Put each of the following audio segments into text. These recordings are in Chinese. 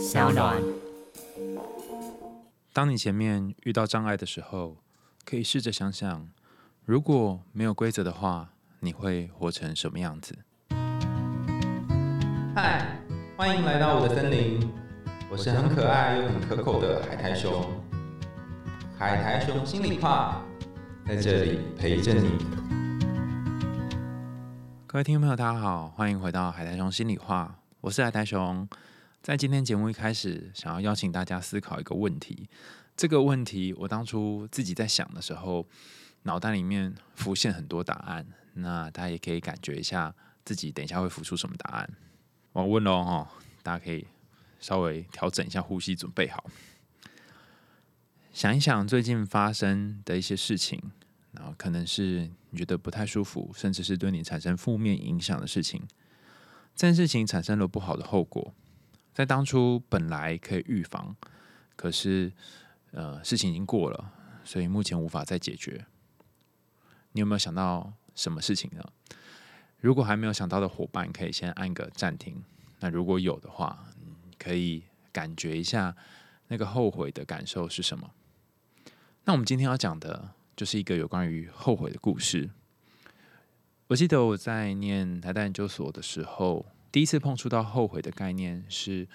小暖。当你前面遇到障碍的时候，可以试着想想，如果没有规则的话，你会活成什么样子？嗨，欢迎来到我的森林，我是很可爱又很可口的海苔熊。海苔熊心里话，在这里陪着你。各位听众朋友，大家好，欢迎回到海苔熊心里话，我是海苔熊。在今天节目一开始，想要邀请大家思考一个问题。这个问题，我当初自己在想的时候，脑袋里面浮现很多答案。那大家也可以感觉一下，自己等一下会浮出什么答案。我问喽哈，大家可以稍微调整一下呼吸，准备好，想一想最近发生的一些事情，然后可能是你觉得不太舒服，甚至是对你产生负面影响的事情。这件事情产生了不好的后果。在当初本来可以预防，可是呃事情已经过了，所以目前无法再解决。你有没有想到什么事情呢？如果还没有想到的伙伴，可以先按个暂停。那如果有的话，可以感觉一下那个后悔的感受是什么？那我们今天要讲的就是一个有关于后悔的故事。我记得我在念台大研究所的时候。第一次碰触到后悔的概念是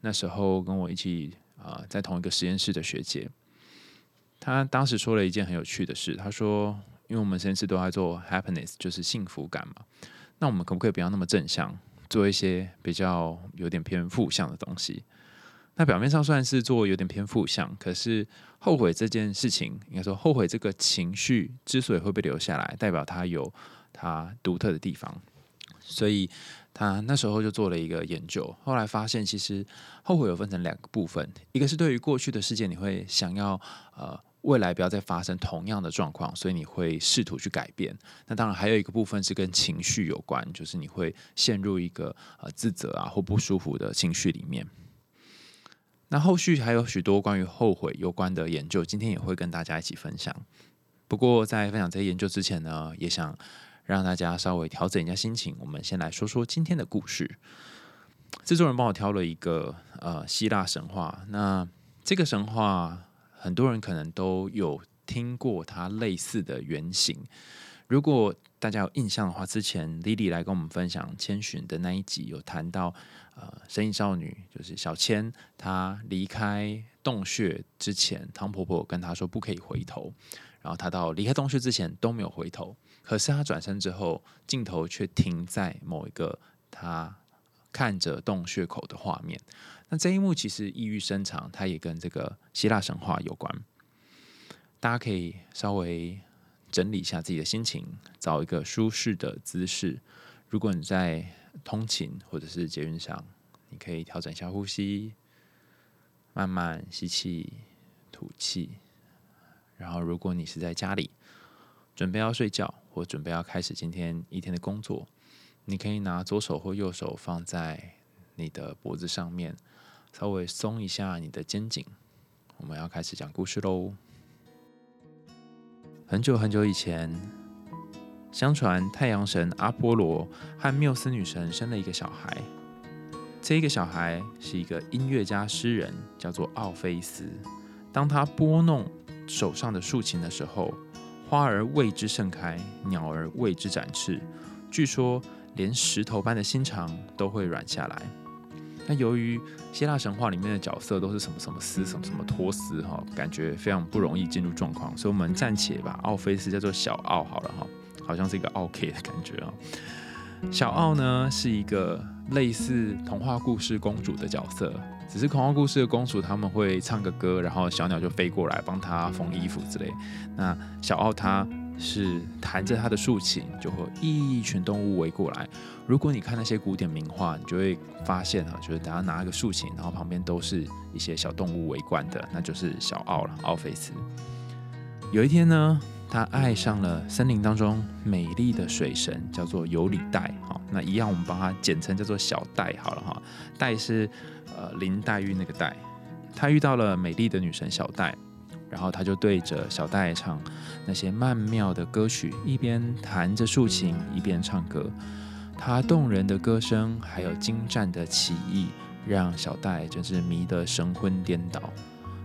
那时候跟我一起啊在同一个实验室的学姐，她当时说了一件很有趣的事。她说：“因为我们实验室都在做 happiness，就是幸福感嘛，那我们可不可以不要那么正向，做一些比较有点偏负向的东西？那表面上算是做有点偏负向，可是后悔这件事情，应该说后悔这个情绪之所以会被留下来，代表它有它独特的地方，所以。”他那时候就做了一个研究，后来发现其实后悔有分成两个部分，一个是对于过去的事件，你会想要呃未来不要再发生同样的状况，所以你会试图去改变。那当然还有一个部分是跟情绪有关，就是你会陷入一个呃自责啊或不舒服的情绪里面。那后续还有许多关于后悔有关的研究，今天也会跟大家一起分享。不过在分享这些研究之前呢，也想。让大家稍微调整一下心情。我们先来说说今天的故事。制作人帮我挑了一个呃希腊神话。那这个神话很多人可能都有听过它类似的原型。如果大家有印象的话，之前 Lily 来跟我们分享千寻的那一集，有谈到呃神隐少女就是小千，她离开洞穴之前，汤婆婆跟她说不可以回头，然后她到离开洞穴之前都没有回头。可是他转身之后，镜头却停在某一个他看着洞穴口的画面。那这一幕其实意欲深长，它也跟这个希腊神话有关。大家可以稍微整理一下自己的心情，找一个舒适的姿势。如果你在通勤或者是捷运上，你可以调整一下呼吸，慢慢吸气、吐气。然后，如果你是在家里，准备要睡觉。或准备要开始今天一天的工作，你可以拿左手或右手放在你的脖子上面，稍微松一下你的肩颈。我们要开始讲故事喽。很久很久以前，相传太阳神阿波罗和缪斯女神生了一个小孩。这一个小孩是一个音乐家诗人，叫做奥菲斯。当他拨弄手上的竖琴的时候，花儿为之盛开，鸟儿为之展翅。据说，连石头般的心肠都会软下来。那由于希腊神话里面的角色都是什么什么斯，什么什么托斯，哈，感觉非常不容易进入状况，所以我们暂且把奥菲斯叫做小奥好了，哈，好像是一个奥 K 的感觉啊。小奥呢，是一个类似童话故事公主的角色。只是童话故事的公主，他们会唱个歌，然后小鸟就飞过来帮她缝衣服之类。那小奥他是弹着他的竖琴，就会一群动物围过来。如果你看那些古典名画，你就会发现啊，就是等下拿一个竖琴，然后旁边都是一些小动物围观的，那就是小奥了，奥菲斯。有一天呢，他爱上了森林当中美丽的水神，叫做尤里黛。好，那一样我们帮他简称叫做小黛好了哈。黛是。呃，林黛玉那个黛，他遇到了美丽的女神小黛，然后他就对着小黛唱那些曼妙的歌曲，一边弹着竖琴，一边唱歌。他动人的歌声，还有精湛的棋艺，让小戴真是迷得神魂颠倒。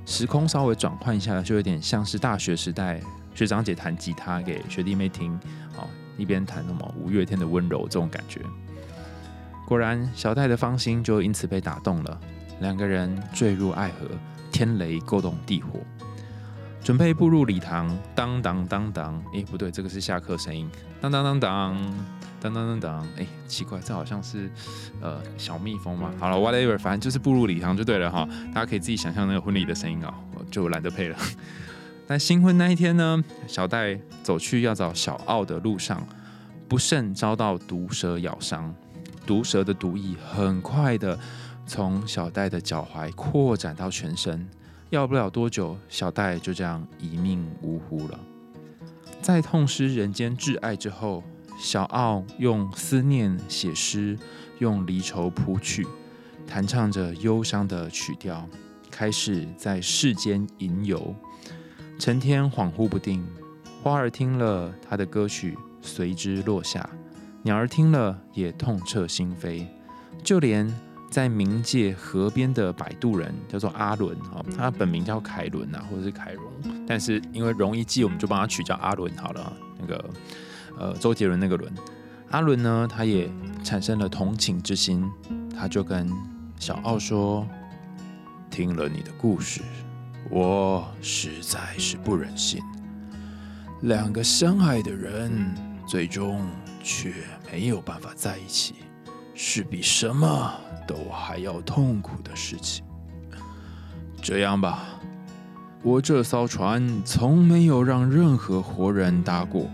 时空稍微转换一下，就有点像是大学时代学长姐弹吉他给学弟妹听，哦，一边弹什么五月天的温柔这种感觉。果然，小戴的芳心就因此被打动了，两个人坠入爱河，天雷勾动地火，准备步入礼堂。当当当当，诶，不对，这个是下课声音。当当当当，当当当当，诶，奇怪，这好像是呃小蜜蜂吗？好了，whatever，反正就是步入礼堂就对了哈。大家可以自己想象那个婚礼的声音啊，我就懒得配了。在新婚那一天呢，小戴走去要找小奥的路上，不慎遭到毒蛇咬伤。毒蛇的毒液很快的从小戴的脚踝扩展到全身，要不了多久，小戴就这样一命呜呼了。在痛失人间挚爱之后，小奥用思念写诗，用离愁谱曲，弹唱着忧伤的曲调，开始在世间吟游。成天恍惚不定，花儿听了他的歌曲，随之落下。鸟儿听了也痛彻心扉，就连在冥界河边的摆渡人叫做阿伦啊，他本名叫凯伦啊，或者是凯荣，但是因为容易记，我们就帮他取叫阿伦好了。那个呃，周杰伦那个伦，阿伦呢，他也产生了同情之心，他就跟小奥说：“听了你的故事，我实在是不忍心，两个相爱的人最终。”却没有办法在一起，是比什么都还要痛苦的事情。这样吧，我这艘船从没有让任何活人搭过，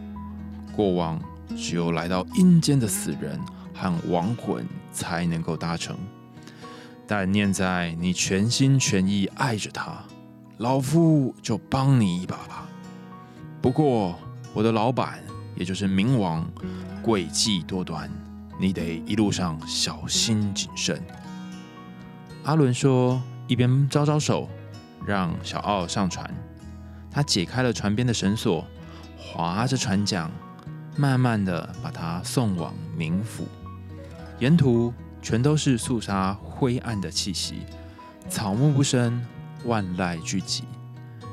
过往只有来到阴间的死人和亡魂才能够搭乘。但念在你全心全意爱着他，老夫就帮你一把吧。不过，我的老板，也就是冥王。诡计多端，你得一路上小心谨慎。阿伦说，一边招招手，让小奥上船。他解开了船边的绳索，划着船桨，慢慢的把他送往冥府。沿途全都是肃杀灰暗的气息，草木不生，万籁俱寂。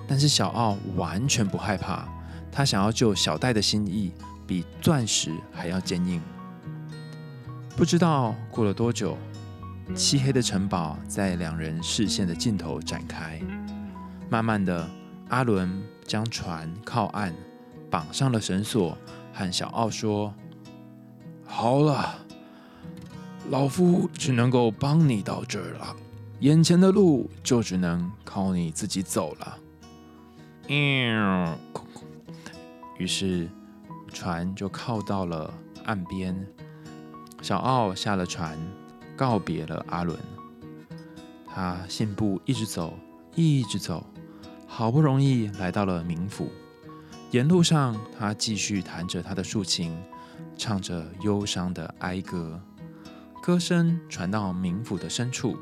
但是小奥完全不害怕，他想要救小戴的心意。比钻石还要坚硬。不知道过了多久，漆黑的城堡在两人视线的尽头展开。慢慢的，阿伦将船靠岸，绑上了绳索，和小奥说：“好了，老夫只能够帮你到这儿了，眼前的路就只能靠你自己走了。”于是。船就靠到了岸边，小奥下了船，告别了阿伦。他信步一直走，一直走，好不容易来到了冥府。沿路上，他继续弹着他的竖琴，唱着忧伤的哀歌。歌声传到冥府的深处，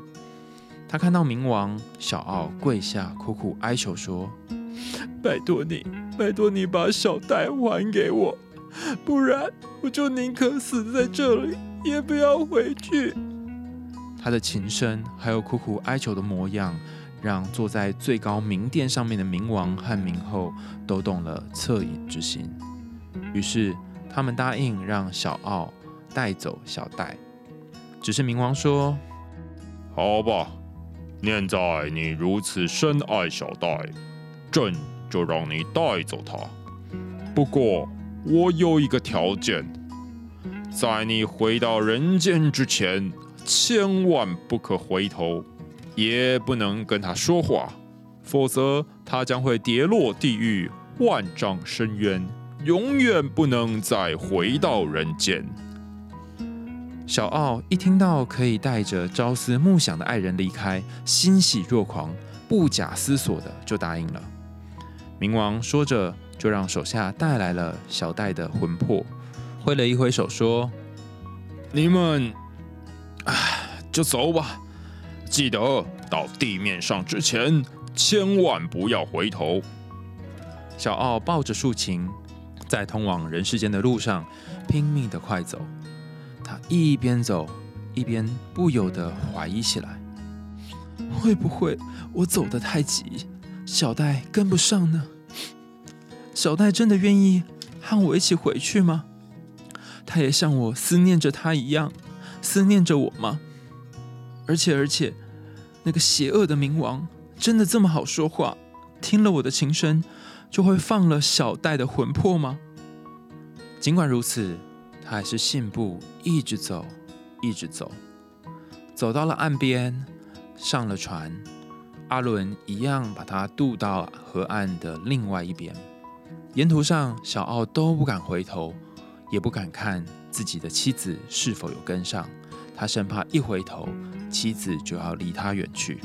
他看到冥王小奥跪下，苦苦哀求说。拜托你，拜托你把小戴还给我，不然我就宁可死在这里，也不要回去。他的琴声还有苦苦哀求的模样，让坐在最高冥殿上面的冥王和冥后都动了恻隐之心。于是他们答应让小奥带走小戴。只是冥王说：“好吧，念在你如此深爱小戴。”朕就让你带走他。不过，我有一个条件，在你回到人间之前，千万不可回头，也不能跟他说话，否则他将会跌落地狱万丈深渊，永远不能再回到人间。小奥一听到可以带着朝思暮想的爱人离开，欣喜若狂，不假思索的就答应了。冥王说着，就让手下带来了小戴的魂魄，挥了一挥手说：“你们，啊，就走吧。记得到地面上之前，千万不要回头。”小奥抱着竖琴，在通往人世间的路上拼命的快走。他一边走，一边不由得怀疑起来：会不会我走得太急，小戴跟不上呢？小戴真的愿意和我一起回去吗？他也像我思念着他一样思念着我吗？而且，而且，那个邪恶的冥王真的这么好说话？听了我的琴声，就会放了小戴的魂魄吗？尽管如此，他还是信步一直走，一直走，走到了岸边，上了船。阿伦一样把他渡到河岸的另外一边。沿途上，小奥都不敢回头，也不敢看自己的妻子是否有跟上。他生怕一回头，妻子就要离他远去。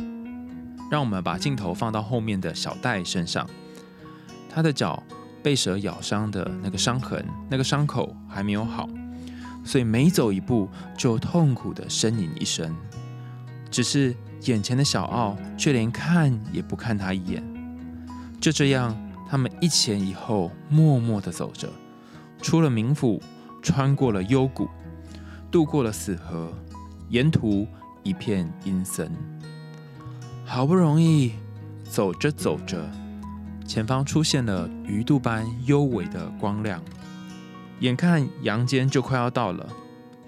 让我们把镜头放到后面的小戴身上，他的脚被蛇咬伤的那个伤痕，那个伤口还没有好，所以每走一步就痛苦的呻吟一声。只是眼前的小奥却连看也不看他一眼。就这样，他们一前一后默默的走着，出了冥府，穿过了幽谷，渡过了死河，沿途一片阴森。好不容易走着走着，前方出现了鱼肚般幽微的光亮，眼看阳间就快要到了，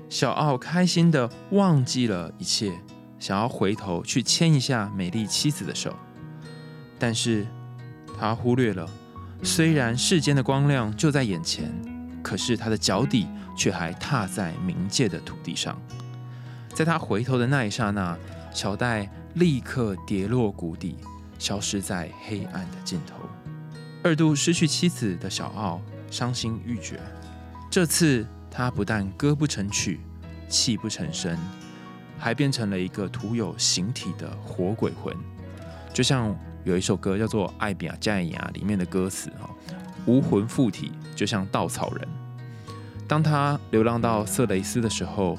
小奥开心的忘记了一切，想要回头去牵一下美丽妻子的手，但是他忽略了，虽然世间的光亮就在眼前，可是他的脚底却还踏在冥界的土地上，在他回头的那一刹那，小戴。立刻跌落谷底，消失在黑暗的尽头。二度失去妻子的小奥伤心欲绝。这次他不但歌不成曲，泣不成声，还变成了一个徒有形体的活鬼魂。就像有一首歌叫做《爱比亚加雅》里面的歌词啊，无魂附体，就像稻草人。当他流浪到色雷斯的时候，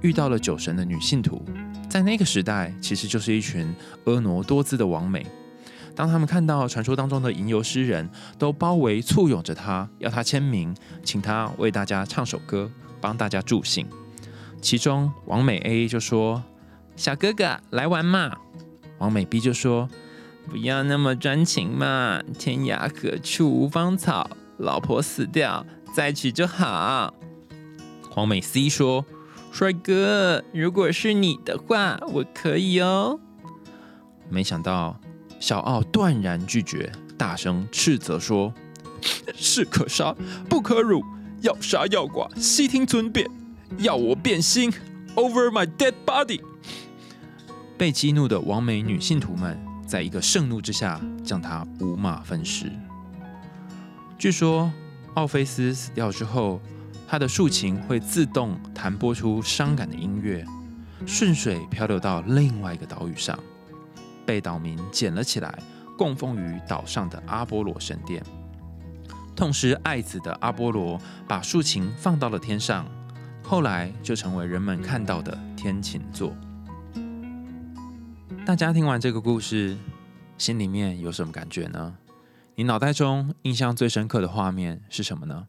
遇到了酒神的女信徒。在那个时代，其实就是一群婀娜多姿的王美。当他们看到传说当中的吟游诗人都包围簇拥着他，要他签名，请他为大家唱首歌，帮大家助兴。其中，王美 A 就说：“小哥哥来玩嘛。”王美 B 就说：“不要那么专情嘛，天涯何处无芳草，老婆死掉再娶就好。”黄美 C 说。帅哥，如果是你的话，我可以哦。没想到小奥断然拒绝，大声斥责说：“士可杀，不可辱，要杀要剐，悉听尊便，要我变心，over my dead body。”被激怒的王美女信徒们，在一个盛怒之下，将他五马分尸。据说奥菲斯死掉之后。他的竖琴会自动弹拨出伤感的音乐，顺水漂流到另外一个岛屿上，被岛民捡了起来，供奉于岛上的阿波罗神殿。痛失爱子的阿波罗把竖琴放到了天上，后来就成为人们看到的天琴座。大家听完这个故事，心里面有什么感觉呢？你脑袋中印象最深刻的画面是什么呢？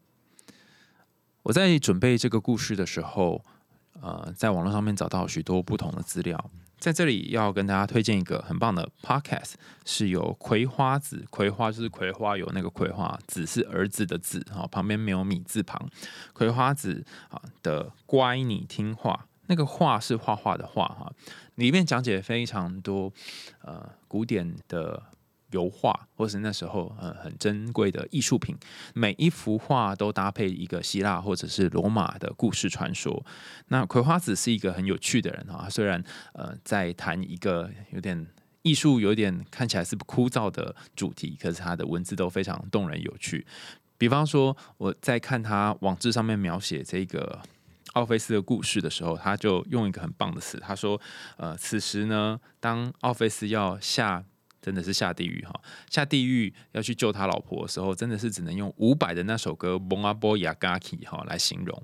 我在准备这个故事的时候，呃，在网络上面找到许多不同的资料，在这里要跟大家推荐一个很棒的 podcast，是由葵花籽，葵花就是葵花有那个葵花，籽是儿子的子，哈，旁边没有米字旁，葵花籽啊的乖你听话，那个画是画画的画哈，里面讲解非常多呃古典的。油画，或是那时候呃很珍贵的艺术品，每一幅画都搭配一个希腊或者是罗马的故事传说。那葵花子是一个很有趣的人啊，虽然呃在谈一个有点艺术、有点看起来是不枯燥的主题，可是他的文字都非常动人有趣。比方说，我在看他网志上面描写这个奥菲斯的故事的时候，他就用一个很棒的词，他说：呃，此时呢，当奥菲斯要下。真的是下地狱哈！下地狱要去救他老婆的时候，真的是只能用五百的那首歌《蒙阿波雅嘎奇》哈来形容。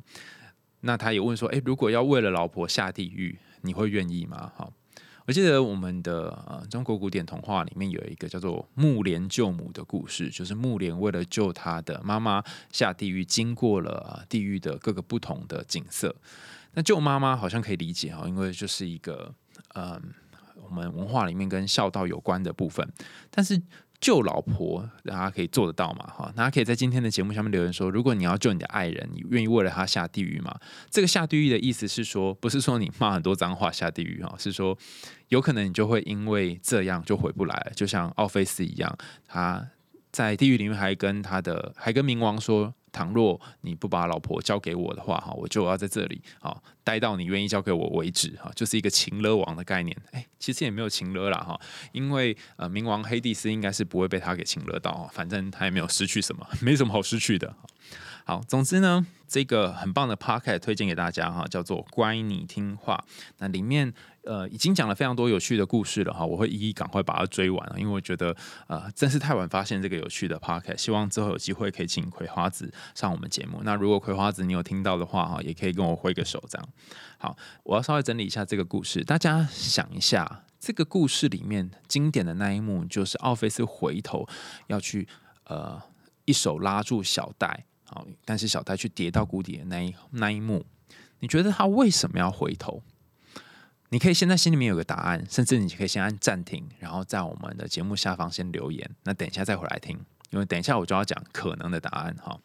那他也问说：“诶，如果要为了老婆下地狱，你会愿意吗？”哈，我记得我们的中国古典童话里面有一个叫做木莲救母的故事，就是木莲为了救他的妈妈下地狱，经过了地狱的各个不同的景色。那救妈妈好像可以理解哈，因为就是一个嗯。我们文化里面跟孝道有关的部分，但是。救老婆，大家可以做得到嘛？哈，大家可以在今天的节目下面留言说，如果你要救你的爱人，你愿意为了他下地狱吗？这个下地狱的意思是说，不是说你骂很多脏话下地狱哈，是说有可能你就会因为这样就回不来，就像奥菲斯一样，他在地狱里面还跟他的还跟冥王说。倘若你不把老婆交给我的话，哈，我就要在这里，好待到你愿意交给我为止，哈，就是一个情勒王的概念。哎，其实也没有情勒啦，哈，因为呃，冥王黑帝斯应该是不会被他给情勒到，反正他也没有失去什么，没什么好失去的。好，总之呢，这个很棒的 p o c k e t 推荐给大家哈，叫做乖你听话。那里面呃已经讲了非常多有趣的故事了哈，我会一一赶快把它追完因为我觉得呃真是太晚发现这个有趣的 p o c k e t 希望之后有机会可以请葵花子上我们节目。那如果葵花子你有听到的话哈，也可以跟我挥个手这样。好，我要稍微整理一下这个故事，大家想一下，这个故事里面经典的那一幕就是奥菲斯回头要去呃一手拉住小戴。好，但是小戴去跌到谷底的那一那一幕，你觉得他为什么要回头？你可以现在心里面有个答案，甚至你可以先按暂停，然后在我们的节目下方先留言。那等一下再回来听，因为等一下我就要讲可能的答案哈。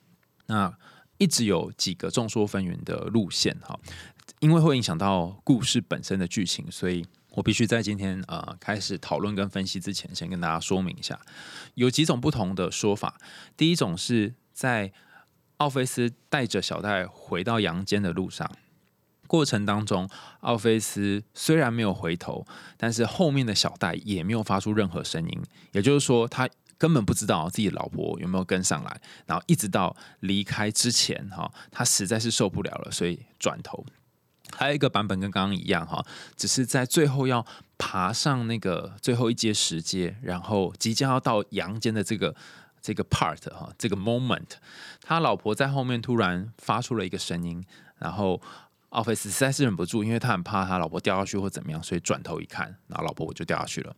那一直有几个众说纷纭的路线哈，因为会影响到故事本身的剧情，所以我必须在今天呃开始讨论跟分析之前，先跟大家说明一下，有几种不同的说法。第一种是在奥菲斯带着小戴回到阳间的路上，过程当中，奥菲斯虽然没有回头，但是后面的小戴也没有发出任何声音，也就是说，他根本不知道自己老婆有没有跟上来。然后一直到离开之前，哈，他实在是受不了了，所以转头。还有一个版本跟刚刚一样，哈，只是在最后要爬上那个最后一阶石阶，然后即将要到阳间的这个。这个 part 哈，这个 moment，他老婆在后面突然发出了一个声音，然后奥菲斯实在是忍不住，因为他很怕他老婆掉下去或怎么样，所以转头一看，然后老婆我就掉下去了。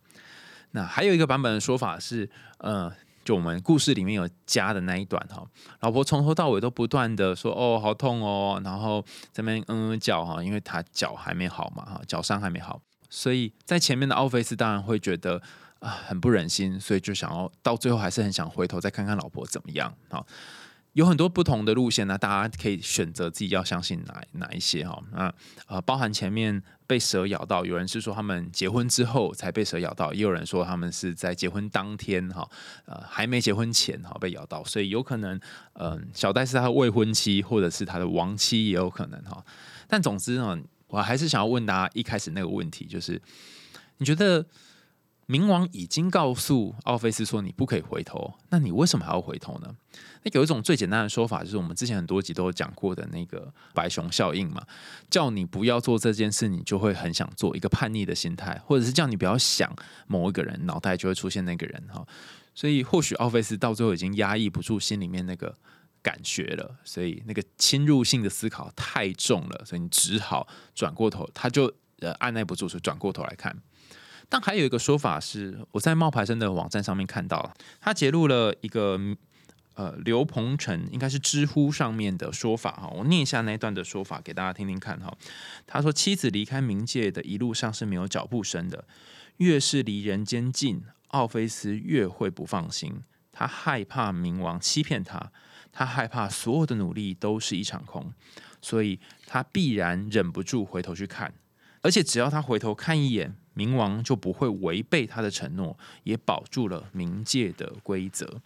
那还有一个版本的说法是，呃，就我们故事里面有加的那一段哈，老婆从头到尾都不断的说哦好痛哦，然后这边嗯嗯叫哈，因为他脚还没好嘛哈，脚伤还没好，所以在前面的奥菲斯当然会觉得。啊，很不忍心，所以就想要到最后还是很想回头再看看老婆怎么样啊？有很多不同的路线呢，大家可以选择自己要相信哪哪一些哈。那呃，包含前面被蛇咬到，有人是说他们结婚之后才被蛇咬到，也有人说他们是在结婚当天哈，呃，还没结婚前哈被咬到，所以有可能嗯，小戴是他的未婚妻，或者是他的亡妻也有可能哈。但总之呢，我还是想要问大家一开始那个问题，就是你觉得？冥王已经告诉奥菲斯说：“你不可以回头。”那你为什么还要回头呢？有一种最简单的说法，就是我们之前很多集都有讲过的那个白熊效应嘛，叫你不要做这件事，你就会很想做，一个叛逆的心态，或者是叫你不要想某一个人，脑袋就会出现那个人哈。所以或许奥菲斯到最后已经压抑不住心里面那个感觉了，所以那个侵入性的思考太重了，所以你只好转过头，他就呃按耐不住，所以转过头来看。但还有一个说法是，我在冒牌生的网站上面看到，他揭露了一个呃刘鹏程应该是知乎上面的说法哈，我念一下那一段的说法给大家听听看哈。他说，妻子离开冥界的一路上是没有脚步声的，越是离人间近，奥菲斯越会不放心，他害怕冥王欺骗他，他害怕所有的努力都是一场空，所以他必然忍不住回头去看，而且只要他回头看一眼。冥王就不会违背他的承诺，也保住了冥界的规则。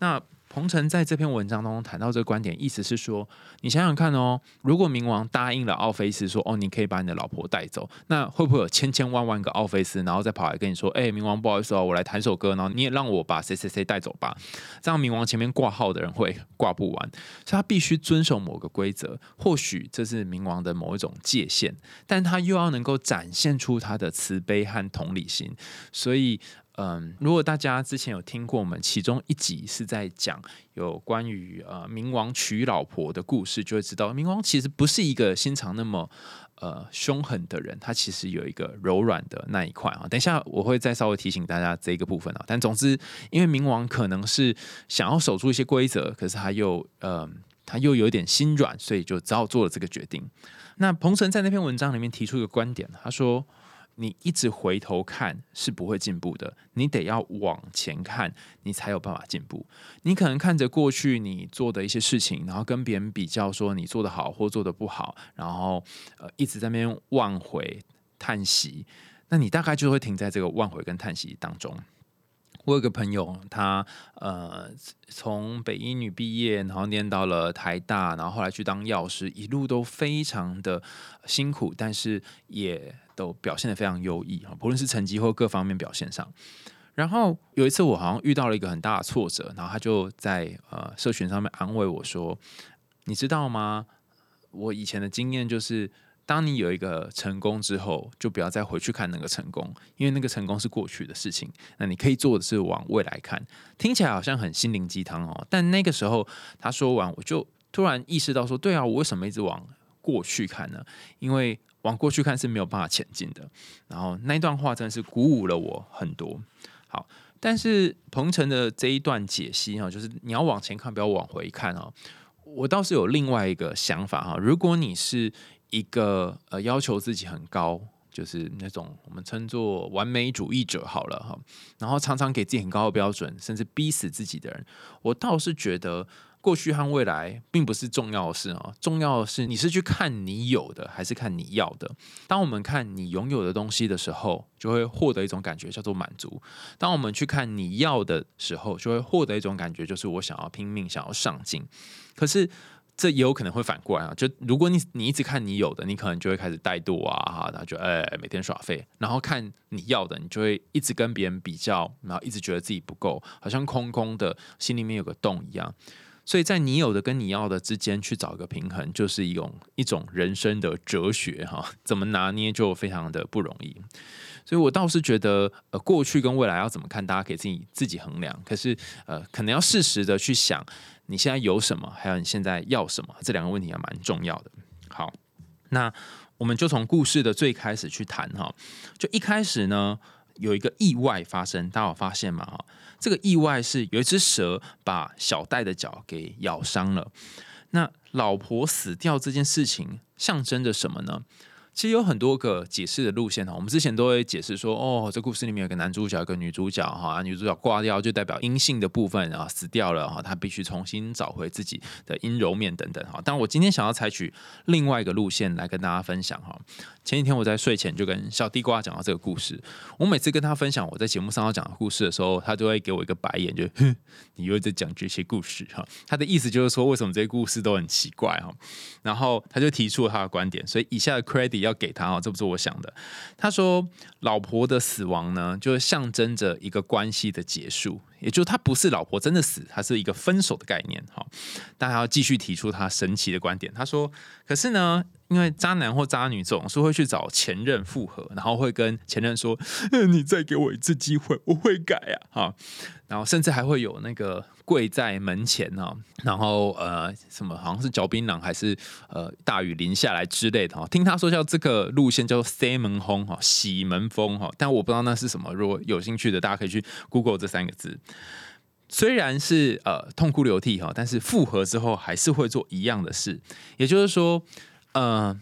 那。彭程在这篇文章当中谈到这个观点，意思是说，你想想看哦，如果冥王答应了奥菲斯说，哦，你可以把你的老婆带走，那会不会有千千万万个奥菲斯，然后再跑来跟你说，哎，冥王不好意思哦，我来弹首歌，然后你也让我把谁谁谁带走吧？这样冥王前面挂号的人会挂不完，所以他必须遵守某个规则。或许这是冥王的某一种界限，但他又要能够展现出他的慈悲和同理心，所以。嗯，如果大家之前有听过我们其中一集是在讲有关于呃冥王娶老婆的故事，就会知道冥王其实不是一个心肠那么呃凶狠的人，他其实有一个柔软的那一块啊。等一下我会再稍微提醒大家这一个部分啊。但总之，因为冥王可能是想要守住一些规则，可是他又呃他又有点心软，所以就只好做了这个决定。那彭程在那篇文章里面提出一个观点，他说。你一直回头看是不会进步的，你得要往前看，你才有办法进步。你可能看着过去你做的一些事情，然后跟别人比较，说你做的好或做的不好，然后呃一直在那边挽回叹息，那你大概就会停在这个挽回跟叹息当中。我有个朋友，他呃从北医女毕业，然后念到了台大，然后后来去当药师，一路都非常的辛苦，但是也都表现的非常优异啊，不论是成绩或各方面表现上。然后有一次我好像遇到了一个很大的挫折，然后他就在呃社群上面安慰我说：“你知道吗？我以前的经验就是。”当你有一个成功之后，就不要再回去看那个成功，因为那个成功是过去的事情。那你可以做的是往未来看。听起来好像很心灵鸡汤哦，但那个时候他说完，我就突然意识到说：对啊，我为什么一直往过去看呢？因为往过去看是没有办法前进的。然后那一段话真的是鼓舞了我很多。好，但是鹏程的这一段解析哈，就是你要往前看，不要往回看哦。我倒是有另外一个想法哈，如果你是。一个呃要求自己很高，就是那种我们称作完美主义者好了哈，然后常常给自己很高的标准，甚至逼死自己的人，我倒是觉得过去和未来并不是重要的事啊，重要的是你是去看你有的还是看你要的。当我们看你拥有的东西的时候，就会获得一种感觉叫做满足；当我们去看你要的时候，就会获得一种感觉，就是我想要拼命，想要上进。可是。这也有可能会反过来啊！就如果你你一直看你有的，你可能就会开始怠惰啊，哈，然后就哎每天耍废，然后看你要的，你就会一直跟别人比较，然后一直觉得自己不够，好像空空的，心里面有个洞一样。所以在你有的跟你要的之间去找一个平衡，就是一种一种人生的哲学哈，怎么拿捏就非常的不容易。所以我倒是觉得，呃，过去跟未来要怎么看，大家可以自己自己衡量。可是，呃，可能要适时的去想。你现在有什么？还有你现在要什么？这两个问题还蛮重要的。好，那我们就从故事的最开始去谈哈。就一开始呢，有一个意外发生，大家有发现吗？哈，这个意外是有一只蛇把小戴的脚给咬伤了。那老婆死掉这件事情象征着什么呢？其实有很多个解释的路线哈，我们之前都会解释说，哦，这故事里面有个男主角，一个女主角哈，女主角挂掉就代表阴性的部分啊死掉了哈，她必须重新找回自己的阴柔面等等哈。但我今天想要采取另外一个路线来跟大家分享哈。前几天我在睡前就跟小地瓜讲到这个故事，我每次跟他分享我在节目上要讲的故事的时候，他都会给我一个白眼，就哼，你又在讲这些故事哈。他的意思就是说，为什么这些故事都很奇怪哈？然后他就提出了他的观点，所以以下的 credit。要给他哦，这不是我想的。他说，老婆的死亡呢，就象征着一个关系的结束，也就他不是老婆真的死，他是一个分手的概念。哈，但他要继续提出他神奇的观点。他说，可是呢。因为渣男或渣女总是会去找前任复合，然后会跟前任说：“你再给我一次机会，我会改啊！”哈，然后甚至还会有那个跪在门前呢，然后呃，什么好像是嚼槟榔还是呃大雨淋下来之类的哈。听他说叫这个路线叫做塞门轰哈，洗门风哈，但我不知道那是什么。如果有兴趣的，大家可以去 Google 这三个字。虽然是呃痛哭流涕哈，但是复合之后还是会做一样的事，也就是说。呃，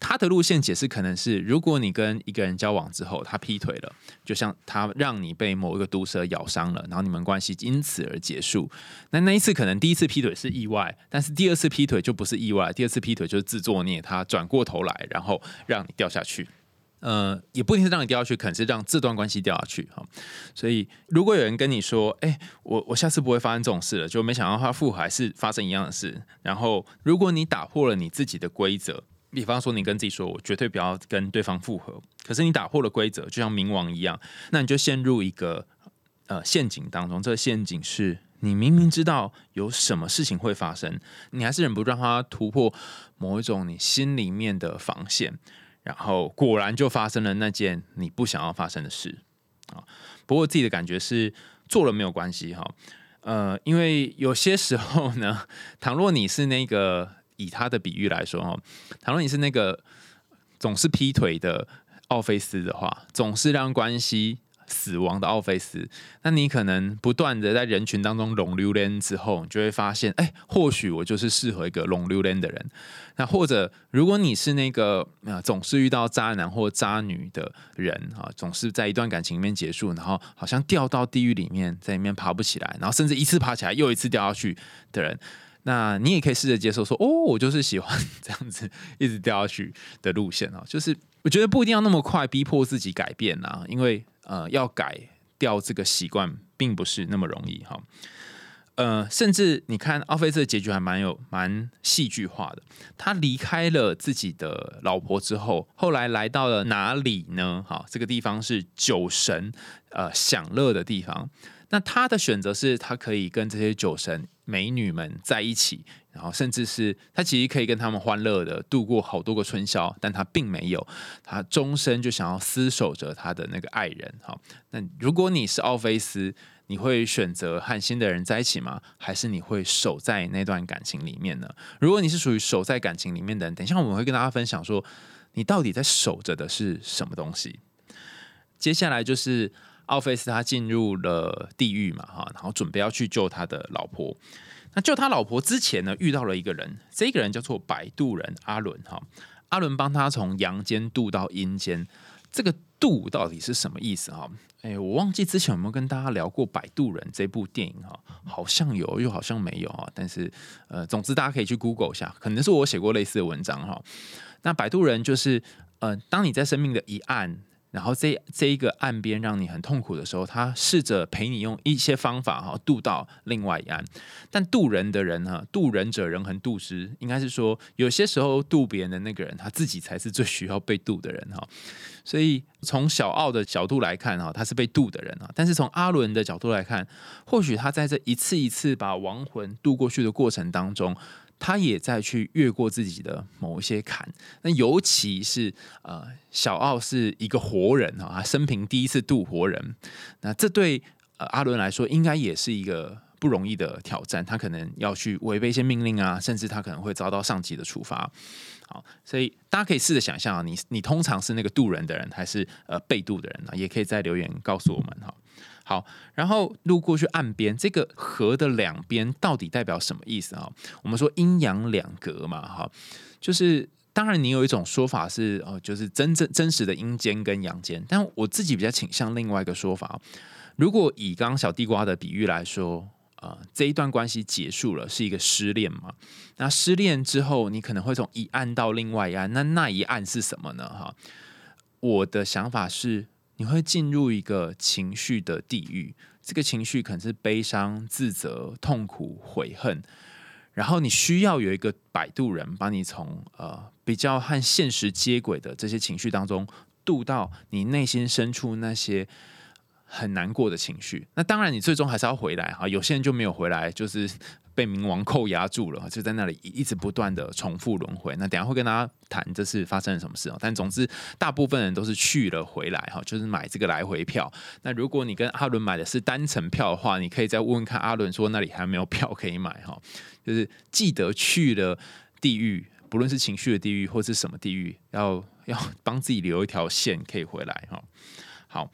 他的路线解释可能是，如果你跟一个人交往之后，他劈腿了，就像他让你被某一个毒蛇咬伤了，然后你们关系因此而结束。那那一次可能第一次劈腿是意外，但是第二次劈腿就不是意外，第二次劈腿就是自作孽，他转过头来，然后让你掉下去。呃，也不一定是让你掉下去，可能是让这段关系掉下去哈。所以，如果有人跟你说：“哎，我我下次不会发生这种事了。”就没想到他复合还是发生一样的事。然后，如果你打破了你自己的规则，比方说你跟自己说：“我绝对不要跟对方复合。”可是你打破了规则，就像冥王一样，那你就陷入一个呃陷阱当中。这个陷阱是你明明知道有什么事情会发生，你还是忍不住让他突破某一种你心里面的防线。然后果然就发生了那件你不想要发生的事啊！不过自己的感觉是做了没有关系哈，呃，因为有些时候呢，倘若你是那个以他的比喻来说哈，倘若你是那个总是劈腿的奥菲斯的话，总是让关系死亡的奥菲斯，那你可能不断的在人群当中拢溜连之后，你就会发现，哎，或许我就是适合一个拢溜连的人。那或者，如果你是那个啊总是遇到渣男或渣女的人啊，总是在一段感情里面结束，然后好像掉到地狱里面，在里面爬不起来，然后甚至一次爬起来又一次掉下去的人，那你也可以试着接受说，哦，我就是喜欢这样子一直掉下去的路线啊，就是我觉得不一定要那么快逼迫自己改变啊，因为呃要改掉这个习惯并不是那么容易哈。呃，甚至你看奥菲斯的结局还蛮有蛮戏剧化的。他离开了自己的老婆之后，后来来到了哪里呢？哈，这个地方是酒神呃享乐的地方。那他的选择是他可以跟这些酒神美女们在一起，然后甚至是他其实可以跟他们欢乐的度过好多个春宵，但他并没有，他终身就想要厮守着他的那个爱人。哈，那如果你是奥菲斯。你会选择和新的人在一起吗？还是你会守在那段感情里面呢？如果你是属于守在感情里面的人，等一下我们会跟大家分享说，你到底在守着的是什么东西。接下来就是奥菲斯他进入了地狱嘛，哈，然后准备要去救他的老婆。那救他老婆之前呢，遇到了一个人，这个人叫做摆渡人阿伦，哈，阿伦帮他从阳间渡到阴间。这个渡到底是什么意思哈？哎，我忘记之前有没有跟大家聊过《摆渡人》这部电影哈，好像有，又好像没有啊。但是呃，总之大家可以去 Google 一下，可能是我写过类似的文章哈。那《摆渡人》就是呃，当你在生命的一岸。然后这这一个岸边让你很痛苦的时候，他试着陪你用一些方法哈渡到另外一岸。但渡人的人哈，渡人者人恒渡之，应该是说有些时候渡别人的那个人，他自己才是最需要被渡的人哈。所以从小奥的角度来看哈，他是被渡的人啊。但是从阿伦的角度来看，或许他在这一次一次把亡魂渡过去的过程当中。他也在去越过自己的某一些坎，那尤其是呃，小奥是一个活人啊，他生平第一次渡活人，那这对呃阿伦来说，应该也是一个不容易的挑战。他可能要去违背一些命令啊，甚至他可能会遭到上级的处罚。好，所以大家可以试着想象啊，你你通常是那个渡人的人，还是呃被渡的人呢？也可以在留言告诉我们哈。好，然后路过去岸边，这个河的两边到底代表什么意思啊？我们说阴阳两隔嘛，哈，就是当然你有一种说法是哦，就是真正真实的阴间跟阳间，但我自己比较倾向另外一个说法。如果以刚刚小地瓜的比喻来说，啊，这一段关系结束了，是一个失恋嘛？那失恋之后，你可能会从一岸到另外一岸，那那一岸是什么呢？哈，我的想法是。你会进入一个情绪的地狱，这个情绪可能是悲伤、自责、痛苦、悔恨，然后你需要有一个摆渡人，把你从呃比较和现实接轨的这些情绪当中渡到你内心深处那些很难过的情绪。那当然，你最终还是要回来哈。有些人就没有回来，就是。被冥王扣押住了，就在那里一直不断的重复轮回。那等下会跟大家谈这次发生了什么事哦。但总之，大部分人都是去了回来哈，就是买这个来回票。那如果你跟阿伦买的是单程票的话，你可以再问问看阿伦说那里还没有票可以买哈。就是记得去了地狱，不论是情绪的地狱或是什么地狱，要要帮自己留一条线可以回来哈。好，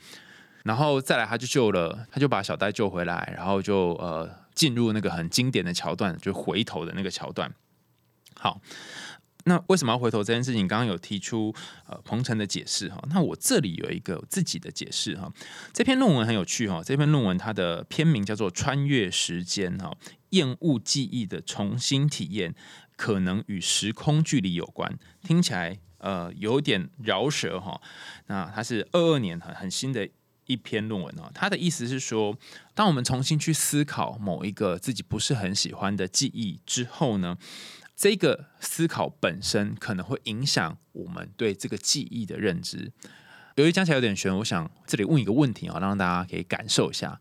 然后再来他就救了，他就把小戴救回来，然后就呃。进入那个很经典的桥段，就回头的那个桥段。好，那为什么要回头这件事情？刚刚有提出呃彭程的解释哈。那我这里有一个自己的解释哈。这篇论文很有趣哈。这篇论文它的篇名叫做《穿越时间》哈，厌恶记忆的重新体验可能与时空距离有关。听起来呃有点饶舌哈。那它是二二年很很新的。一篇论文哦，他的意思是说，当我们重新去思考某一个自己不是很喜欢的记忆之后呢，这个思考本身可能会影响我们对这个记忆的认知。由于讲起来有点悬，我想这里问一个问题啊，让大家可以感受一下：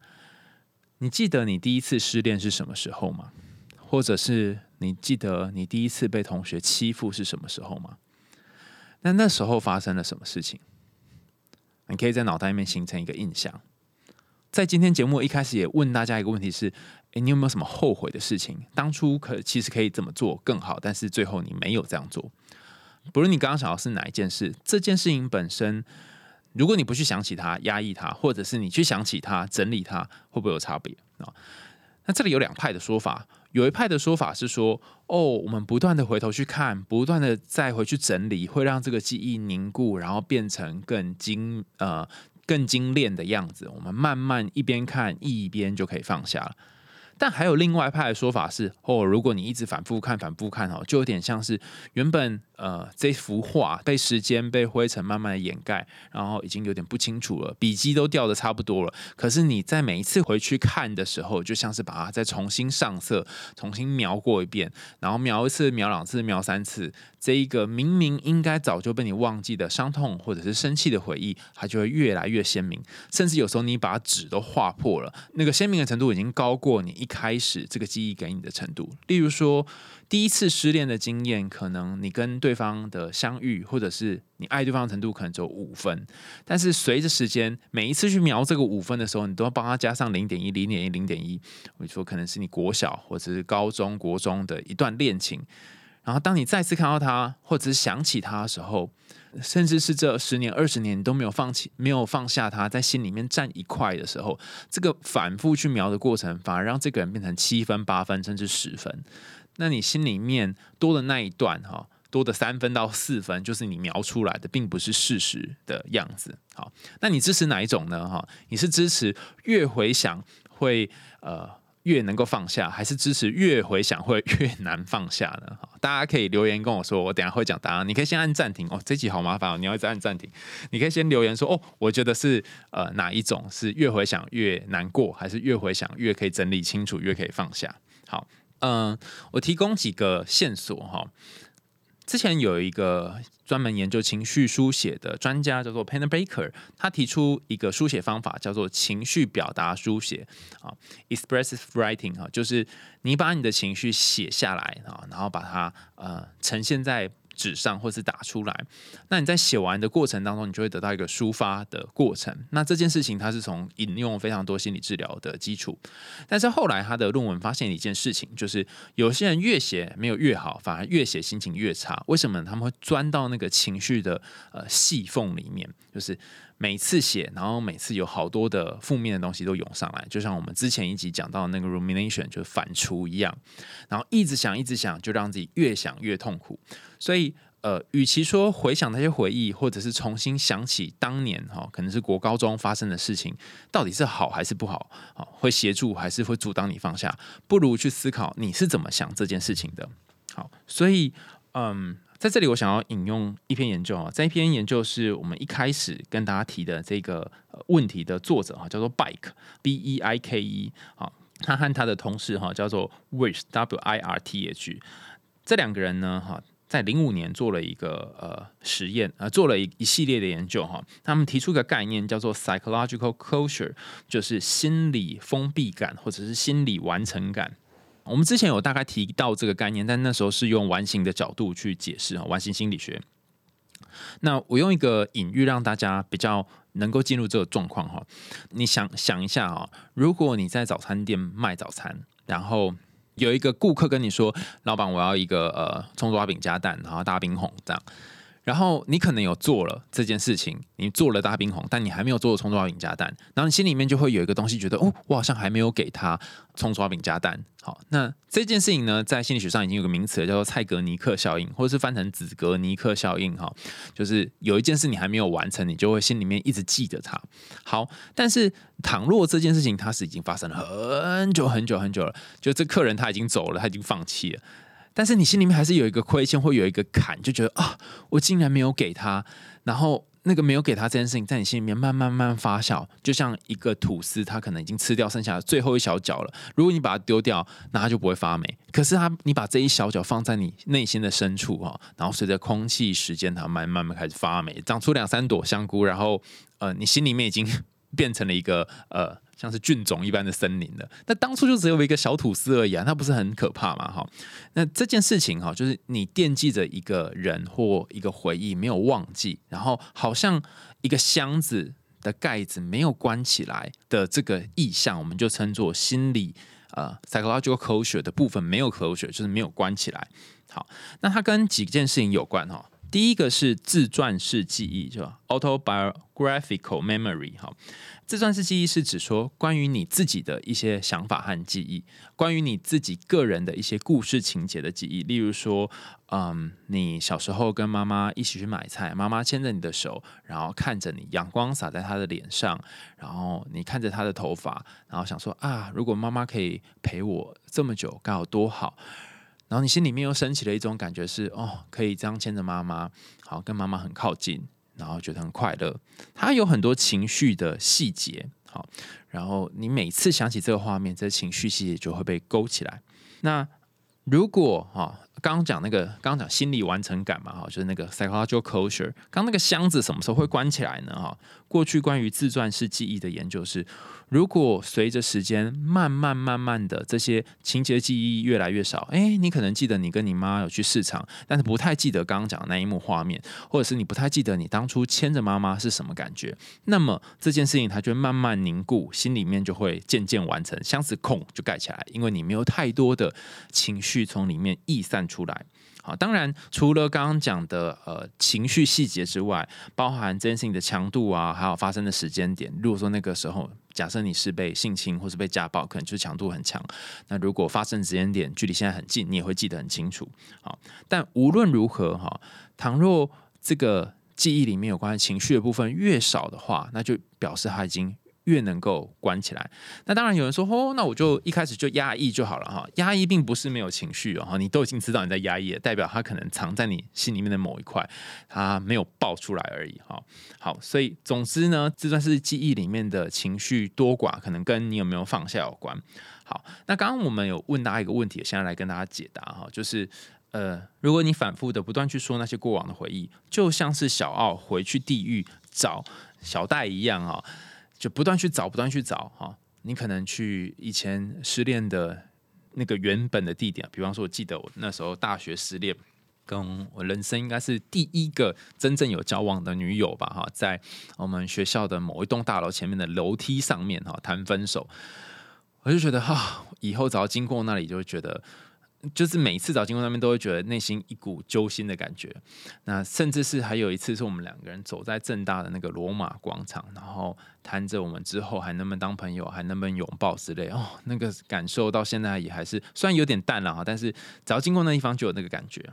你记得你第一次失恋是什么时候吗？或者是你记得你第一次被同学欺负是什么时候吗？那那时候发生了什么事情？你可以在脑袋里面形成一个印象。在今天节目一开始也问大家一个问题是：诶，你有没有什么后悔的事情？当初可其实可以怎么做更好，但是最后你没有这样做。不论你刚刚想到是哪一件事，这件事情本身如果你不去想起它、压抑它，或者是你去想起它、整理它，会不会有差别啊？那这里有两派的说法，有一派的说法是说，哦，我们不断的回头去看，不断的再回去整理，会让这个记忆凝固，然后变成更精呃更精炼的样子。我们慢慢一边看一边就可以放下了。但还有另外一派的说法是，哦，如果你一直反复看、反复看哦，就有点像是原本呃这幅画被时间、被灰尘慢慢的掩盖，然后已经有点不清楚了，笔记都掉的差不多了。可是你在每一次回去看的时候，就像是把它再重新上色、重新描过一遍，然后描一次、描两次、描三次，这一个明明应该早就被你忘记的伤痛或者是生气的回忆，它就会越来越鲜明。甚至有时候你把纸都划破了，那个鲜明的程度已经高过你。一开始这个记忆给你的程度，例如说第一次失恋的经验，可能你跟对方的相遇，或者是你爱对方的程度，可能只有五分。但是随着时间，每一次去描这个五分的时候，你都要帮他加上零点一、零点一、零点一。我说可能是你国小或者是高中国中的一段恋情，然后当你再次看到他，或者是想起他的时候。甚至是这十年、二十年你都没有放弃、没有放下他，在心里面占一块的时候，这个反复去描的过程，反而让这个人变成七分、八分，甚至十分。那你心里面多的那一段，哈，多的三分到四分，就是你描出来的，并不是事实的样子。好，那你支持哪一种呢？哈，你是支持越回想会呃？越能够放下，还是支持越回想会越难放下呢？大家可以留言跟我说，我等下会讲答案。你可以先按暂停哦，这集好麻烦哦，你要一直按暂停。你可以先留言说，哦，我觉得是呃哪一种是越回想越难过，还是越回想越可以整理清楚，越可以放下？好，嗯，我提供几个线索哈。之前有一个专门研究情绪书写的专家，叫做 Penner Baker，他提出一个书写方法，叫做情绪表达书写啊，expressive writing 哈，就是你把你的情绪写下来啊，然后把它呃呈现在。纸上或是打出来，那你在写完的过程当中，你就会得到一个抒发的过程。那这件事情它是从引用非常多心理治疗的基础，但是后来他的论文发现一件事情，就是有些人越写没有越好，反而越写心情越差。为什么？他们会钻到那个情绪的呃细缝里面，就是。每次写，然后每次有好多的负面的东西都涌上来，就像我们之前一集讲到那个 rumination 就是反刍一样，然后一直想，一直想，就让自己越想越痛苦。所以，呃，与其说回想那些回忆，或者是重新想起当年哈，可能是国高中发生的事情，到底是好还是不好？啊，会协助还是会阻挡你放下？不如去思考你是怎么想这件事情的。好，所以，嗯。在这里，我想要引用一篇研究啊，在一篇研究是我们一开始跟大家提的这个问题的作者哈，叫做 Bike B E I K E 啊，他和他的同事哈叫做 Wirth W I R T H，这两个人呢哈，在零五年做了一个呃实验呃，做了一一系列的研究哈，他们提出一个概念叫做 psychological closure，就是心理封闭感或者是心理完成感。我们之前有大概提到这个概念，但那时候是用完形的角度去解释啊，完形心理学。那我用一个隐喻让大家比较能够进入这个状况哈。你想想一下啊，如果你在早餐店卖早餐，然后有一个顾客跟你说：“老板，我要一个呃葱抓饼加蛋，然后大冰红这样。”然后你可能有做了这件事情，你做了大冰红，但你还没有做葱抓饼加蛋，然后你心里面就会有一个东西，觉得哦，我好像还没有给他葱抓饼加蛋。好，那这件事情呢，在心理学上已经有个名词叫做蔡格尼克效应，或者是翻成子格尼克效应。哈，就是有一件事你还没有完成，你就会心里面一直记着它。好，但是倘若这件事情它是已经发生了很久很久很久了，就这客人他已经走了，他已经放弃了。但是你心里面还是有一个亏欠，会有一个坎，就觉得啊，我竟然没有给他，然后那个没有给他这件事情，在你心里面慢慢慢慢发酵，就像一个吐司，它可能已经吃掉剩下的最后一小角了。如果你把它丢掉，那它就不会发霉。可是它，你把这一小角放在你内心的深处哈，然后随着空气、时间，它慢慢慢开始发霉，长出两三朵香菇，然后呃，你心里面已经 变成了一个呃。像是菌种一般的森林的，那当初就只有一个小吐司而已啊，那不是很可怕吗？哈，那这件事情哈，就是你惦记着一个人或一个回忆没有忘记，然后好像一个箱子的盖子没有关起来的这个意象，我们就称作心理呃 psychological closure 的部分没有 closure，就是没有关起来。好，那它跟几件事情有关哈。第一个是自传式记忆，是吧？autobiographical memory，哈。自传式记忆是指说关于你自己的一些想法和记忆，关于你自己个人的一些故事情节的记忆。例如说，嗯，你小时候跟妈妈一起去买菜，妈妈牵着你的手，然后看着你，阳光洒在她的脸上，然后你看着她的头发，然后想说啊，如果妈妈可以陪我这么久，该有多好。然后你心里面又升起了一种感觉是，哦，可以这样牵着妈妈，好跟妈妈很靠近。然后觉得很快乐，它有很多情绪的细节，好，然后你每次想起这个画面，这情绪细节就会被勾起来。那如果哈，刚刚讲那个，刚刚讲心理完成感嘛，哈，就是那个 psychological closure。刚那个箱子什么时候会关起来呢？哈，过去关于自传式记忆的研究是。如果随着时间慢慢慢慢的这些情节记忆越来越少，哎，你可能记得你跟你妈有去市场，但是不太记得刚刚讲的那一幕画面，或者是你不太记得你当初牵着妈妈是什么感觉，那么这件事情它就会慢慢凝固，心里面就会渐渐完成，箱子空就盖起来，因为你没有太多的情绪从里面溢散出来。好，当然除了刚刚讲的呃情绪细节之外，包含这件事情的强度啊，还有发生的时间点。如果说那个时候，假设你是被性侵或是被家暴，可能就是强度很强。那如果发生时间点距离现在很近，你也会记得很清楚。好，但无论如何哈，倘若这个记忆里面有关情绪的部分越少的话，那就表示他已经。越能够关起来，那当然有人说哦，那我就一开始就压抑就好了哈。压抑并不是没有情绪哦，你都已经知道你在压抑，代表它可能藏在你心里面的某一块，它没有爆出来而已哈。好，所以总之呢，这段是记忆里面的情绪多寡，可能跟你有没有放下有关。好，那刚刚我们有问大家一个问题，现在来跟大家解答哈，就是呃，如果你反复的不断去说那些过往的回忆，就像是小奥回去地狱找小戴一样啊。就不断去找，不断去找哈。你可能去以前失恋的那个原本的地点，比方说，我记得我那时候大学失恋，跟我人生应该是第一个真正有交往的女友吧哈，在我们学校的某一栋大楼前面的楼梯上面哈谈分手，我就觉得哈，以后只要经过那里，就会觉得。就是每次找经过那边，都会觉得内心一股揪心的感觉。那甚至是还有一次，是我们两个人走在正大的那个罗马广场，然后谈着我们之后还能不能当朋友，还能不能拥抱之类。哦，那个感受到现在也还是虽然有点淡了哈，但是只要经过那地方就有那个感觉。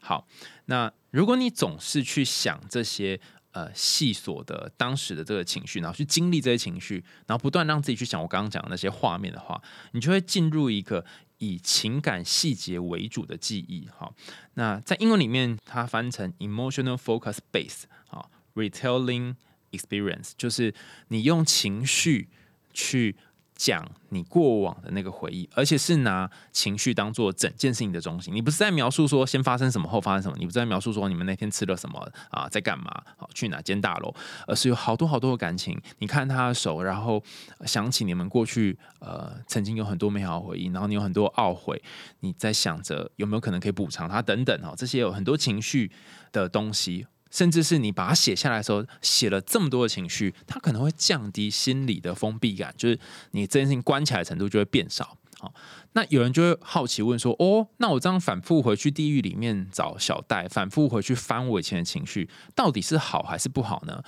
好，那如果你总是去想这些呃细琐的当时的这个情绪，然后去经历这些情绪，然后不断让自己去想我刚刚讲的那些画面的话，你就会进入一个。以情感细节为主的记忆，哈，那在英文里面它翻成 emotional focus base，啊，retelling experience，就是你用情绪去。讲你过往的那个回忆，而且是拿情绪当做整件事情的中心。你不是在描述说先发生什么后发生什么，你不是在描述说你们那天吃了什么啊，在干嘛，好去哪间大楼，而是有好多好多的感情。你看他的手，然后想起你们过去呃曾经有很多美好回忆，然后你有很多懊悔，你在想着有没有可能可以补偿他等等哦，这些有很多情绪的东西。甚至是你把它写下来的时候，写了这么多的情绪，它可能会降低心理的封闭感，就是你这件事情关起来程度就会变少。好，那有人就会好奇问说：“哦，那我这样反复回去地狱里面找小戴，反复回去翻我以前的情绪，到底是好还是不好呢？”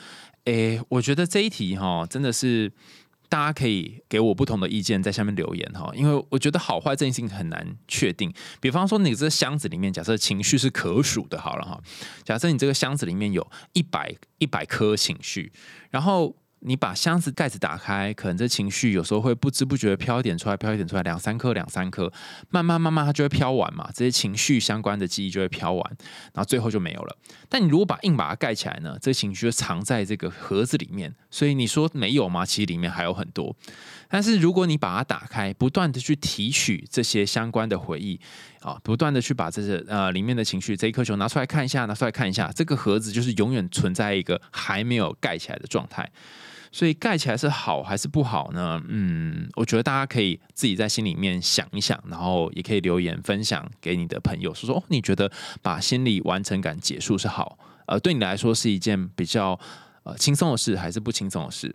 诶，我觉得这一题哈，真的是。大家可以给我不同的意见，在下面留言哈，因为我觉得好坏这件事情很难确定。比方说，你这个箱子里面，假设情绪是可数的，好了哈，假设你这个箱子里面有一百一百颗情绪，然后。你把箱子盖子打开，可能这情绪有时候会不知不觉飘一点出来，飘一点出来，两三颗，两三颗，慢慢慢慢它就会飘完嘛。这些情绪相关的记忆就会飘完，然后最后就没有了。但你如果把硬把它盖起来呢，这情绪就藏在这个盒子里面。所以你说没有吗？其实里面还有很多。但是如果你把它打开，不断的去提取这些相关的回忆啊，不断的去把这些呃里面的情绪这一颗球拿出来看一下，拿出来看一下，这个盒子就是永远存在一个还没有盖起来的状态。所以盖起来是好还是不好呢？嗯，我觉得大家可以自己在心里面想一想，然后也可以留言分享给你的朋友，说说哦，你觉得把心理完成感结束是好，呃，对你来说是一件比较呃轻松的事，还是不轻松的事？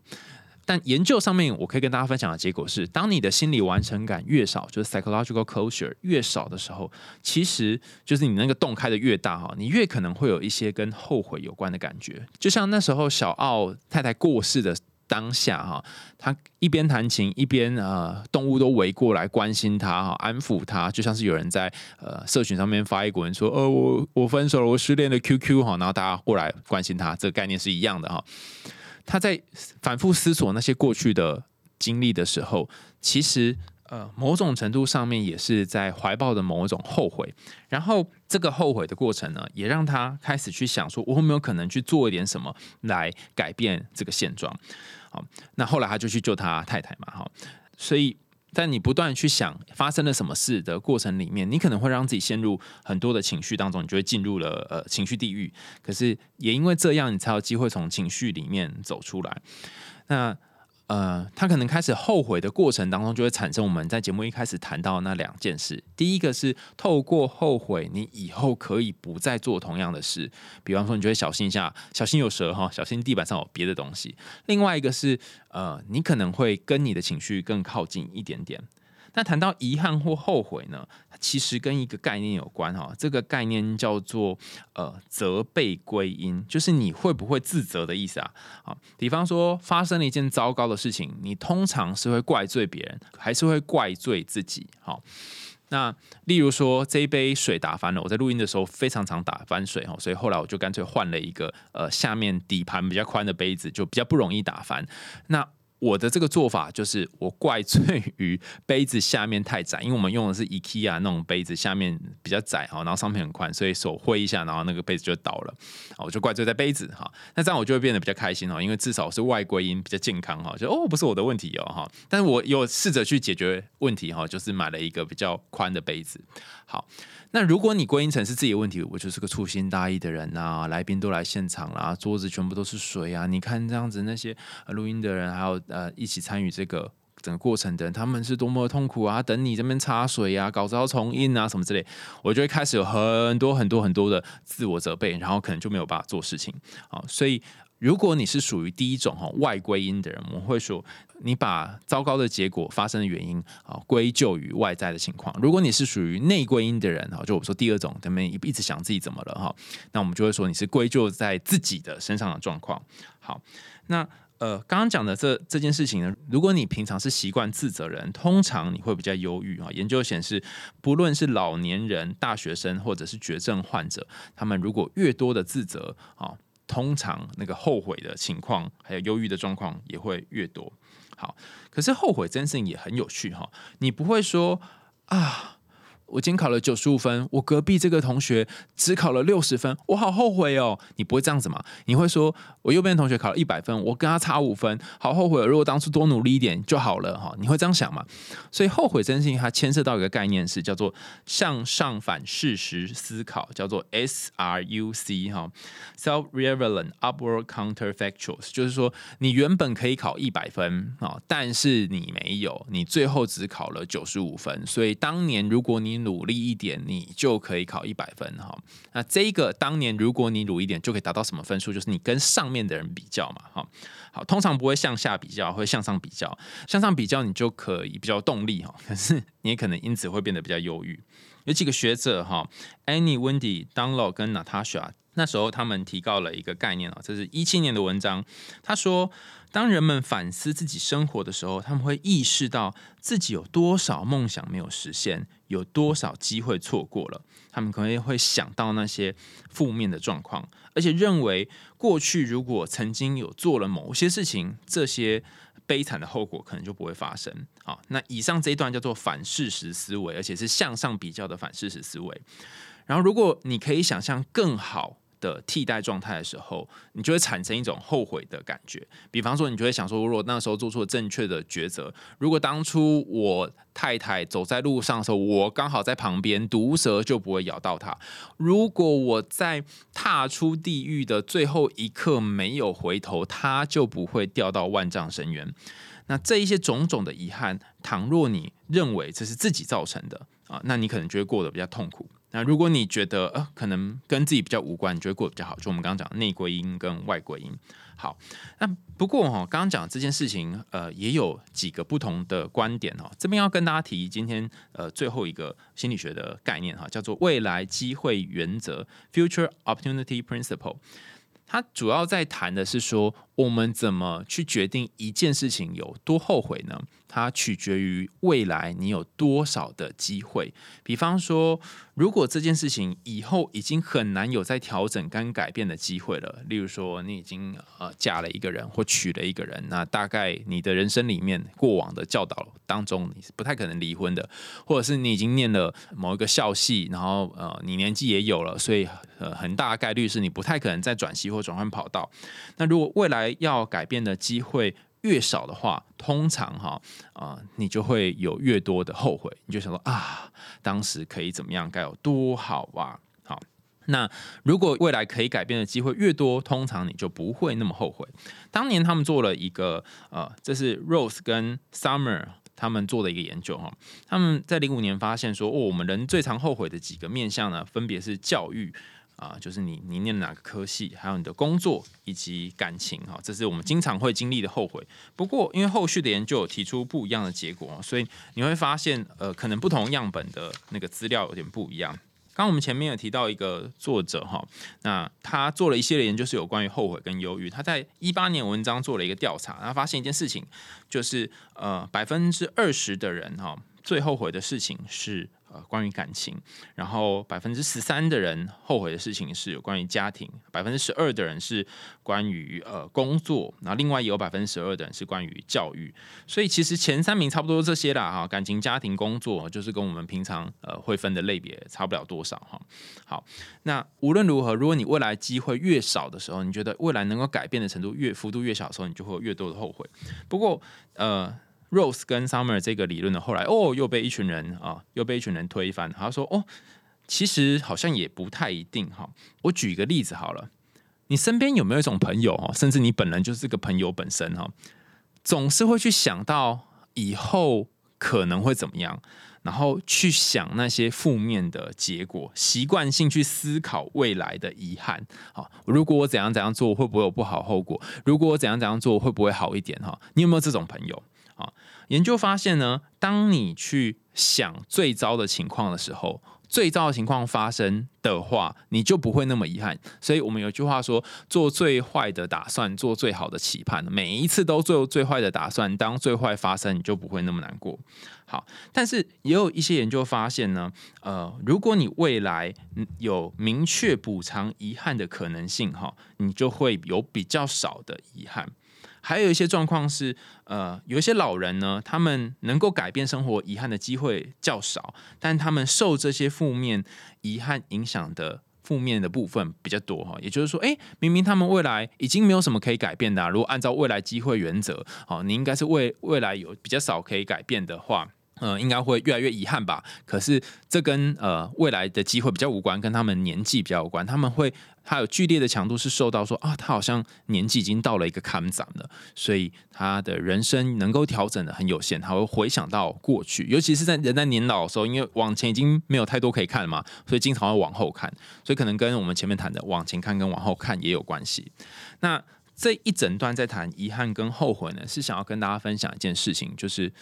但研究上面，我可以跟大家分享的结果是，当你的心理完成感越少，就是 psychological closure 越少的时候，其实就是你那个洞开的越大哈，你越可能会有一些跟后悔有关的感觉。就像那时候小奥太太过世的当下哈，他一边弹琴一边呃，动物都围过来关心他哈，安抚他，就像是有人在呃社群上面发一个文说，呃，我我分手了，我失恋的 QQ 哈，然后大家过来关心他，这个概念是一样的哈。他在反复思索那些过去的经历的时候，其实呃某种程度上面也是在怀抱的某一种后悔。然后这个后悔的过程呢，也让他开始去想说，我有没有可能去做一点什么来改变这个现状？好，那后来他就去救他太太嘛，哈，所以。在你不断去想发生了什么事的过程里面，你可能会让自己陷入很多的情绪当中，你就会进入了呃情绪地狱。可是也因为这样，你才有机会从情绪里面走出来。那。呃，他可能开始后悔的过程当中，就会产生我们在节目一开始谈到那两件事。第一个是透过后悔，你以后可以不再做同样的事。比方说，你就会小心一下，小心有蛇哈，小心地板上有别的东西。另外一个是，呃，你可能会跟你的情绪更靠近一点点。那谈到遗憾或后悔呢？其实跟一个概念有关哈，这个概念叫做呃责备归因，就是你会不会自责的意思啊？啊，比方说发生了一件糟糕的事情，你通常是会怪罪别人，还是会怪罪自己？好，那例如说这一杯水打翻了，我在录音的时候非常常打翻水哈，所以后来我就干脆换了一个呃下面底盘比较宽的杯子，就比较不容易打翻。那我的这个做法就是，我怪罪于杯子下面太窄，因为我们用的是 IKEA 那种杯子，下面比较窄哈，然后上面很宽，所以手挥一下，然后那个杯子就倒了。我就怪罪在杯子哈，那这样我就会变得比较开心哦，因为至少是外归因比较健康哈，就哦不是我的问题哦哈，但是我有试着去解决问题哈，就是买了一个比较宽的杯子。好，那如果你归因成是自己的问题，我就是个粗心大意的人呐，来宾都来现场啦，桌子全部都是水啊，你看这样子那些录音的人还有。呃，一起参与这个整个过程的人，他们是多么痛苦啊！等你这边插水呀，稿子要重印啊，什么之类，我就会开始有很多很多很多的自我责备，然后可能就没有办法做事情。啊，所以如果你是属于第一种哈外归因的人，我们会说你把糟糕的结果发生的原因啊归咎于外在的情况。如果你是属于内归因的人哈，就我们说第二种，他们一一直想自己怎么了哈，那我们就会说你是归咎在自己的身上的状况。好，那。呃，刚刚讲的这这件事情呢，如果你平常是习惯自责人，通常你会比较忧郁啊。研究显示，不论是老年人、大学生，或者是绝症患者，他们如果越多的自责啊，通常那个后悔的情况，还有忧郁的状况也会越多。好，可是后悔这件事情也很有趣哈，你不会说啊。我今天考了九十五分，我隔壁这个同学只考了六十分，我好后悔哦。你不会这样子吗？你会说，我右边同学考了一百分，我跟他差五分，好后悔。如果当初多努力一点就好了哈。你会这样想吗？所以后悔这件事情，它牵涉到一个概念是叫做向上反事实思考，叫做 S R U C 哈，self-relevant upward counterfactuals，就是说你原本可以考一百分啊，但是你没有，你最后只考了九十五分。所以当年如果你努力一点，你就可以考一百分哈。那这个当年如果你努力一点，就可以达到什么分数？就是你跟上面的人比较嘛，哈。好，通常不会向下比较，会向上比较。向上比较，你就可以比较动力哈。可是你也可能因此会变得比较忧郁。有几个学者哈，Annie、Wendy、Dunlop 跟 Natasha，那时候他们提到了一个概念啊，这是一七年的文章。他说。当人们反思自己生活的时候，他们会意识到自己有多少梦想没有实现，有多少机会错过了。他们可能会想到那些负面的状况，而且认为过去如果曾经有做了某些事情，这些悲惨的后果可能就不会发生。好，那以上这一段叫做反事实思维，而且是向上比较的反事实思维。然后，如果你可以想象更好。的替代状态的时候，你就会产生一种后悔的感觉。比方说，你就会想说，如果那时候做出了正确的抉择，如果当初我太太走在路上的时候，我刚好在旁边，毒蛇就不会咬到她；如果我在踏出地狱的最后一刻没有回头，她就不会掉到万丈深渊。那这一些种种的遗憾，倘若你认为这是自己造成的啊，那你可能就会过得比较痛苦。那如果你觉得呃可能跟自己比较无关，你觉得过得比较好，就我们刚刚讲内归因跟外归因。好，那不过哈，刚刚讲这件事情，呃，也有几个不同的观点哦。这边要跟大家提今天呃最后一个心理学的概念哈，叫做未来机会原则 （Future Opportunity Principle）。它主要在谈的是说，我们怎么去决定一件事情有多后悔呢？它取决于未来你有多少的机会。比方说，如果这件事情以后已经很难有再调整跟改变的机会了，例如说你已经呃嫁了一个人或娶了一个人，那大概你的人生里面过往的教导当中，你是不太可能离婚的，或者是你已经念了某一个校系，然后呃你年纪也有了，所以呃很大概率是你不太可能再转系或转换跑道。那如果未来要改变的机会，越少的话，通常哈啊，你就会有越多的后悔。你就想说啊，当时可以怎么样，该有多好啊！好，那如果未来可以改变的机会越多，通常你就不会那么后悔。当年他们做了一个呃，这是 Rose 跟 Summer 他们做的一个研究哈，他们在零五年发现说，哦，我们人最常后悔的几个面向呢，分别是教育。啊，就是你你念哪个科系，还有你的工作以及感情哈，这是我们经常会经历的后悔。不过，因为后续的研究有提出不一样的结果，所以你会发现，呃，可能不同样本的那个资料有点不一样。刚我们前面有提到一个作者哈，那他做了一系列研究，是有关于后悔跟忧郁。他在一八年文章做了一个调查，然后发现一件事情，就是呃，百分之二十的人哈，最后悔的事情是。呃，关于感情，然后百分之十三的人后悔的事情是有关于家庭，百分之十二的人是关于呃工作，然后另外也有百分之十二的人是关于教育，所以其实前三名差不多这些啦哈，感情、家庭、工作就是跟我们平常呃会分的类别差不了多少哈。好，那无论如何，如果你未来机会越少的时候，你觉得未来能够改变的程度越幅度越小的时候，你就会有越多的后悔。不过呃。Rose 跟 Summer 这个理论呢，后来哦又被一群人啊又被一群人推翻。他说哦，其实好像也不太一定哈。我举一个例子好了，你身边有没有一种朋友哦，甚至你本人就是这个朋友本身哈，总是会去想到以后可能会怎么样，然后去想那些负面的结果，习惯性去思考未来的遗憾。好，如果我怎样怎样做，会不会有不好后果？如果我怎样怎样做，会不会好一点？哈，你有没有这种朋友？啊，研究发现呢，当你去想最糟的情况的时候，最糟的情况发生的话，你就不会那么遗憾。所以我们有句话说：做最坏的打算，做最好的期盼。每一次都做最坏的打算，当最坏发生，你就不会那么难过。好，但是也有一些研究发现呢，呃，如果你未来有明确补偿遗憾的可能性，哈，你就会有比较少的遗憾。还有一些状况是，呃，有一些老人呢，他们能够改变生活遗憾的机会较少，但他们受这些负面遗憾影响的负面的部分比较多哈。也就是说，诶，明明他们未来已经没有什么可以改变的，如果按照未来机会原则，哦，你应该是未未来有比较少可以改变的话。呃，应该会越来越遗憾吧。可是这跟呃未来的机会比较无关，跟他们年纪比较有关。他们会他有剧烈的强度是受到说啊，他好像年纪已经到了一个坎斩了，所以他的人生能够调整的很有限。他会回想到过去，尤其是在人在年老的时候，因为往前已经没有太多可以看了嘛，所以经常会往后看。所以可能跟我们前面谈的往前看跟往后看也有关系。那这一整段在谈遗憾跟后悔呢，是想要跟大家分享一件事情，就是。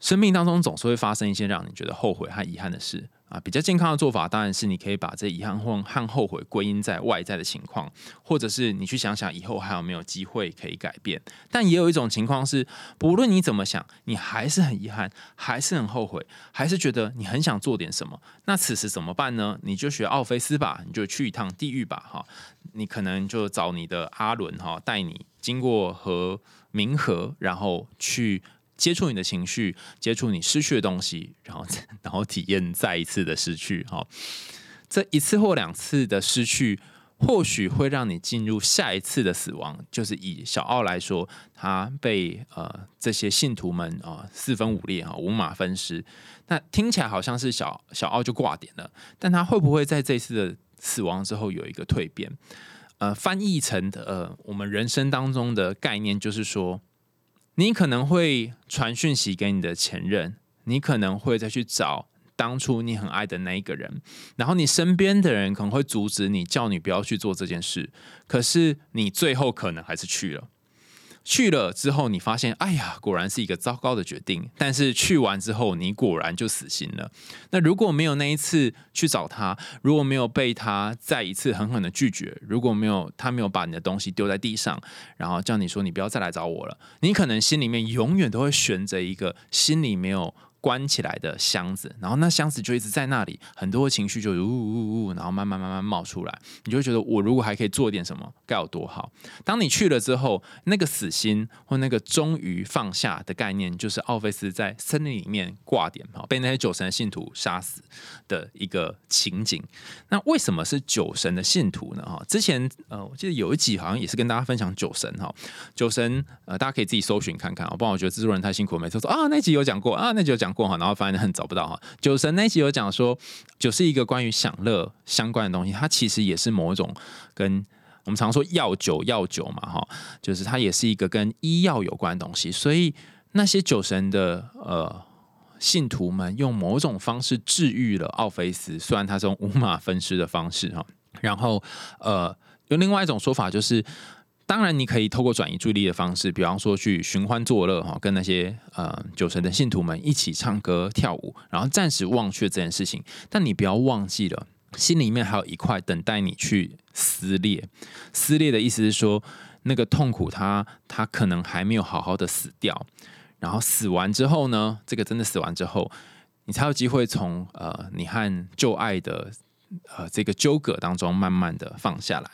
生命当中总是会发生一些让你觉得后悔和遗憾的事啊，比较健康的做法当然是你可以把这遗憾或和后悔归因在外在的情况，或者是你去想想以后还有没有机会可以改变。但也有一种情况是，不论你怎么想，你还是很遗憾，还是很后悔，还是觉得你很想做点什么。那此时怎么办呢？你就学奥菲斯吧，你就去一趟地狱吧，哈，你可能就找你的阿伦哈，带你经过和冥河，然后去。接触你的情绪，接触你失去的东西，然后 然后体验再一次的失去。哈，这一次或两次的失去，或许会让你进入下一次的死亡。就是以小奥来说，他被呃这些信徒们啊四分五裂哈五马分尸。那听起来好像是小小奥就挂点了，但他会不会在这次的死亡之后有一个蜕变？呃，翻译成呃我们人生当中的概念就是说。你可能会传讯息给你的前任，你可能会再去找当初你很爱的那一个人，然后你身边的人可能会阻止你，叫你不要去做这件事，可是你最后可能还是去了。去了之后，你发现，哎呀，果然是一个糟糕的决定。但是去完之后，你果然就死心了。那如果没有那一次去找他，如果没有被他再一次狠狠的拒绝，如果没有他没有把你的东西丢在地上，然后叫你说你不要再来找我了，你可能心里面永远都会悬着一个心里没有。关起来的箱子，然后那箱子就一直在那里，很多情绪就呜呜呜，然后慢慢慢慢冒出来，你就会觉得我如果还可以做点什么，该有多好。当你去了之后，那个死心或那个终于放下的概念，就是奥菲斯在森林里面挂点哈，被那些酒神的信徒杀死的一个情景。那为什么是酒神的信徒呢？哈，之前呃，我记得有一集好像也是跟大家分享酒神哈，酒神呃，大家可以自己搜寻看看啊，不然我觉得制作人太辛苦，每次说啊那集有讲过啊，那集有讲。过哈，然后发现很找不到哈。酒神那集有讲说，酒是一个关于享乐相关的东西，它其实也是某一种跟我们常说药酒药酒嘛哈，就是它也是一个跟医药有关的东西。所以那些酒神的呃信徒们用某种方式治愈了奥菲斯，虽然他是用五马分尸的方式哈。然后呃，有另外一种说法就是。当然，你可以透过转移注意力的方式，比方说去寻欢作乐哈，跟那些呃酒神的信徒们一起唱歌跳舞，然后暂时忘却这件事情。但你不要忘记了，心里面还有一块等待你去撕裂。撕裂的意思是说，那个痛苦，它它可能还没有好好的死掉。然后死完之后呢，这个真的死完之后，你才有机会从呃你和旧爱的呃这个纠葛当中慢慢的放下来。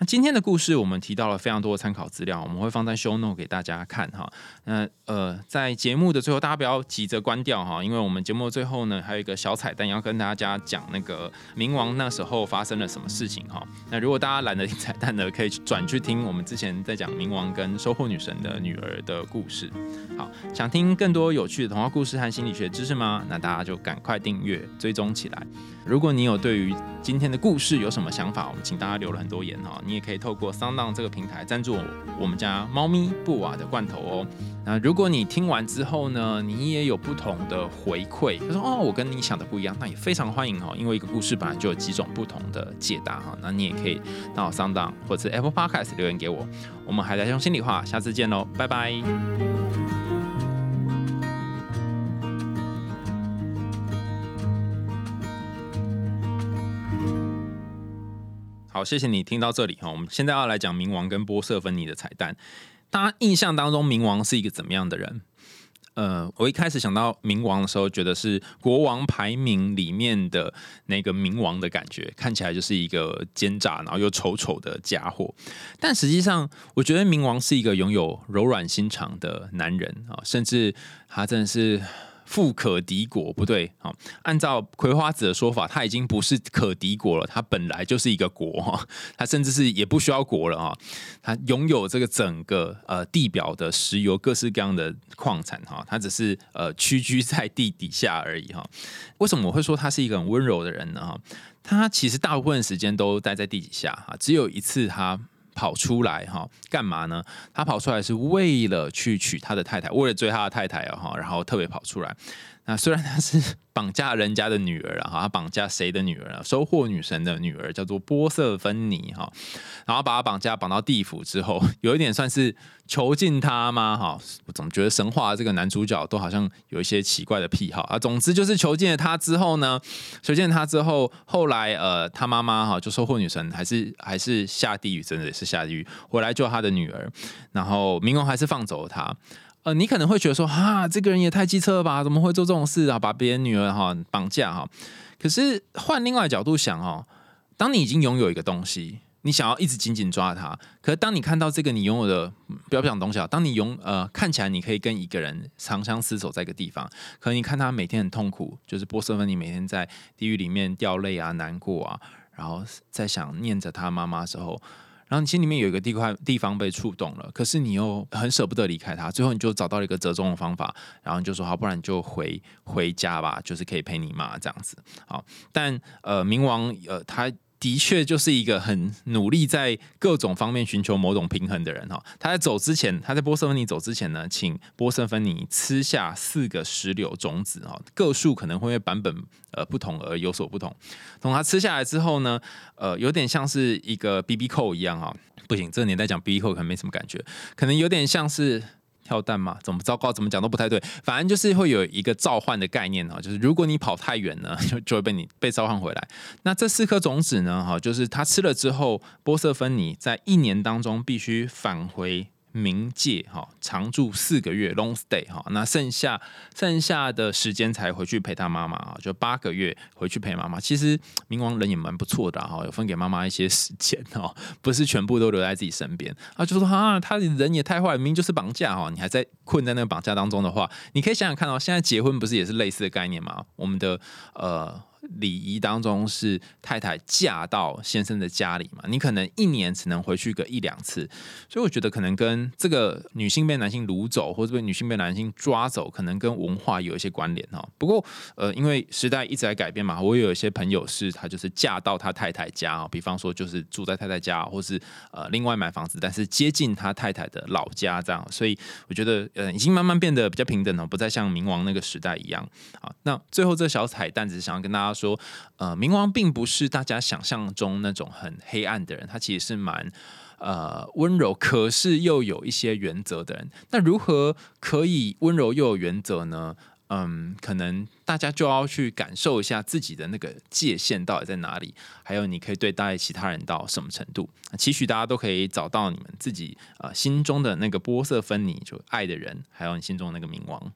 那今天的故事，我们提到了非常多的参考资料，我们会放在 show note 给大家看哈。那呃，在节目的最后，大家不要急着关掉哈，因为我们节目最后呢，还有一个小彩蛋要跟大家讲那个冥王那时候发生了什么事情哈。那如果大家懒得听彩蛋的，可以转去听我们之前在讲冥王跟收获女神的女儿的故事。好，想听更多有趣的童话故事和心理学知识吗？那大家就赶快订阅追踪起来。如果你有对于今天的故事有什么想法，我们请大家留了很多言哈。你也可以透过桑档这个平台赞助我们家猫咪布瓦的罐头哦。那如果你听完之后呢，你也有不同的回馈，他说哦，我跟你想的不一样，那也非常欢迎哦。因为一个故事本来就有几种不同的解答哈。那你也可以到桑档或者 Apple Podcast 留言给我。我们还在用心里话，下次见喽，拜拜。好，谢谢你听到这里哈。我们现在要来讲冥王跟波瑟芬尼的彩蛋。大家印象当中，冥王是一个怎么样的人？呃，我一开始想到冥王的时候，觉得是国王排名里面的那个冥王的感觉，看起来就是一个奸诈然后又丑丑的家伙。但实际上，我觉得冥王是一个拥有柔软心肠的男人啊，甚至他真的是。富可敌国不对，好，按照葵花子的说法，他已经不是可敌国了，他本来就是一个国哈，他甚至是也不需要国了哈，他拥有这个整个呃地表的石油各式各样的矿产哈，他只是呃屈居在地底下而已哈。为什么我会说他是一个很温柔的人呢？哈，他其实大部分时间都待在地底下哈，只有一次他。跑出来哈，干嘛呢？他跑出来是为了去娶他的太太，为了追他的太太啊哈，然后特别跑出来。那虽然他是 绑架人家的女儿啊，哈，他绑架谁的女儿啊？收获女神的女儿，叫做波瑟芬妮哈。然后把他绑架绑到地府之后，有一点算是囚禁他吗？哈，我总觉得神话这个男主角都好像有一些奇怪的癖好啊。总之就是囚禁了他之后呢，囚禁了他之后，后来呃，他妈妈哈就收获女神，还是还是下地狱，真的也是下地狱回来救他的女儿，然后冥王还是放走了他。呃，你可能会觉得说，哈，这个人也太机车了吧？怎么会做这种事啊？把别人女儿哈绑架哈？可是换另外角度想哦，当你已经拥有一个东西，你想要一直紧紧抓它，可是当你看到这个你拥有的不要讲东西啊，当你拥呃看起来你可以跟一个人长相厮守在一个地方，可你看他每天很痛苦，就是波斯芬尼每天在地狱里面掉泪啊、难过啊，然后在想念着他妈妈时候。然后你心里面有一个地块地方被触动了，可是你又很舍不得离开他，最后你就找到了一个折中的方法，然后你就说好，不然你就回回家吧，就是可以陪你妈这样子。好，但呃，冥王呃他的确就是一个很努力在各种方面寻求某种平衡的人哈。他在走之前，他在波瑟芬尼走之前呢，请波瑟芬尼吃下四个石榴种子哈，个数可能会因为版本呃不同而有所不同。从他吃下来之后呢，呃，有点像是一个 B B 扣一样哈。不行，这个年代讲 B B 扣可能没什么感觉，可能有点像是。跳蛋嘛？怎么糟糕？怎么讲都不太对。反正就是会有一个召唤的概念啊，就是如果你跑太远呢，就就会被你被召唤回来。那这四颗种子呢？哈，就是他吃了之后，波色芬尼在一年当中必须返回。冥界哈，常住四个月，long stay 哈，那剩下剩下的时间才回去陪他妈妈啊，就八个月回去陪妈妈。其实冥王人也蛮不错的哈，有分给妈妈一些时间哈，不是全部都留在自己身边啊。就说啊，他人也太坏，明明就是绑架哈，你还在困在那个绑架当中的话，你可以想想看哦，现在结婚不是也是类似的概念吗？我们的呃。礼仪当中是太太嫁到先生的家里嘛？你可能一年只能回去个一两次，所以我觉得可能跟这个女性被男性掳走，或者被女性被男性抓走，可能跟文化有一些关联哦。不过呃，因为时代一直在改变嘛，我有一些朋友是她就是嫁到他太太家啊，比方说就是住在太太家，或是呃另外买房子，但是接近他太太的老家这样。所以我觉得呃已经慢慢变得比较平等了，不再像冥王那个时代一样啊。那最后这小彩蛋只是想要跟大家。说：“呃，冥王并不是大家想象中那种很黑暗的人，他其实是蛮呃温柔，可是又有一些原则的人。那如何可以温柔又有原则呢？嗯，可能大家就要去感受一下自己的那个界限到底在哪里，还有你可以对待其他人到什么程度。期许大家都可以找到你们自己呃心中的那个波色分离，就爱的人，还有你心中的那个冥王。”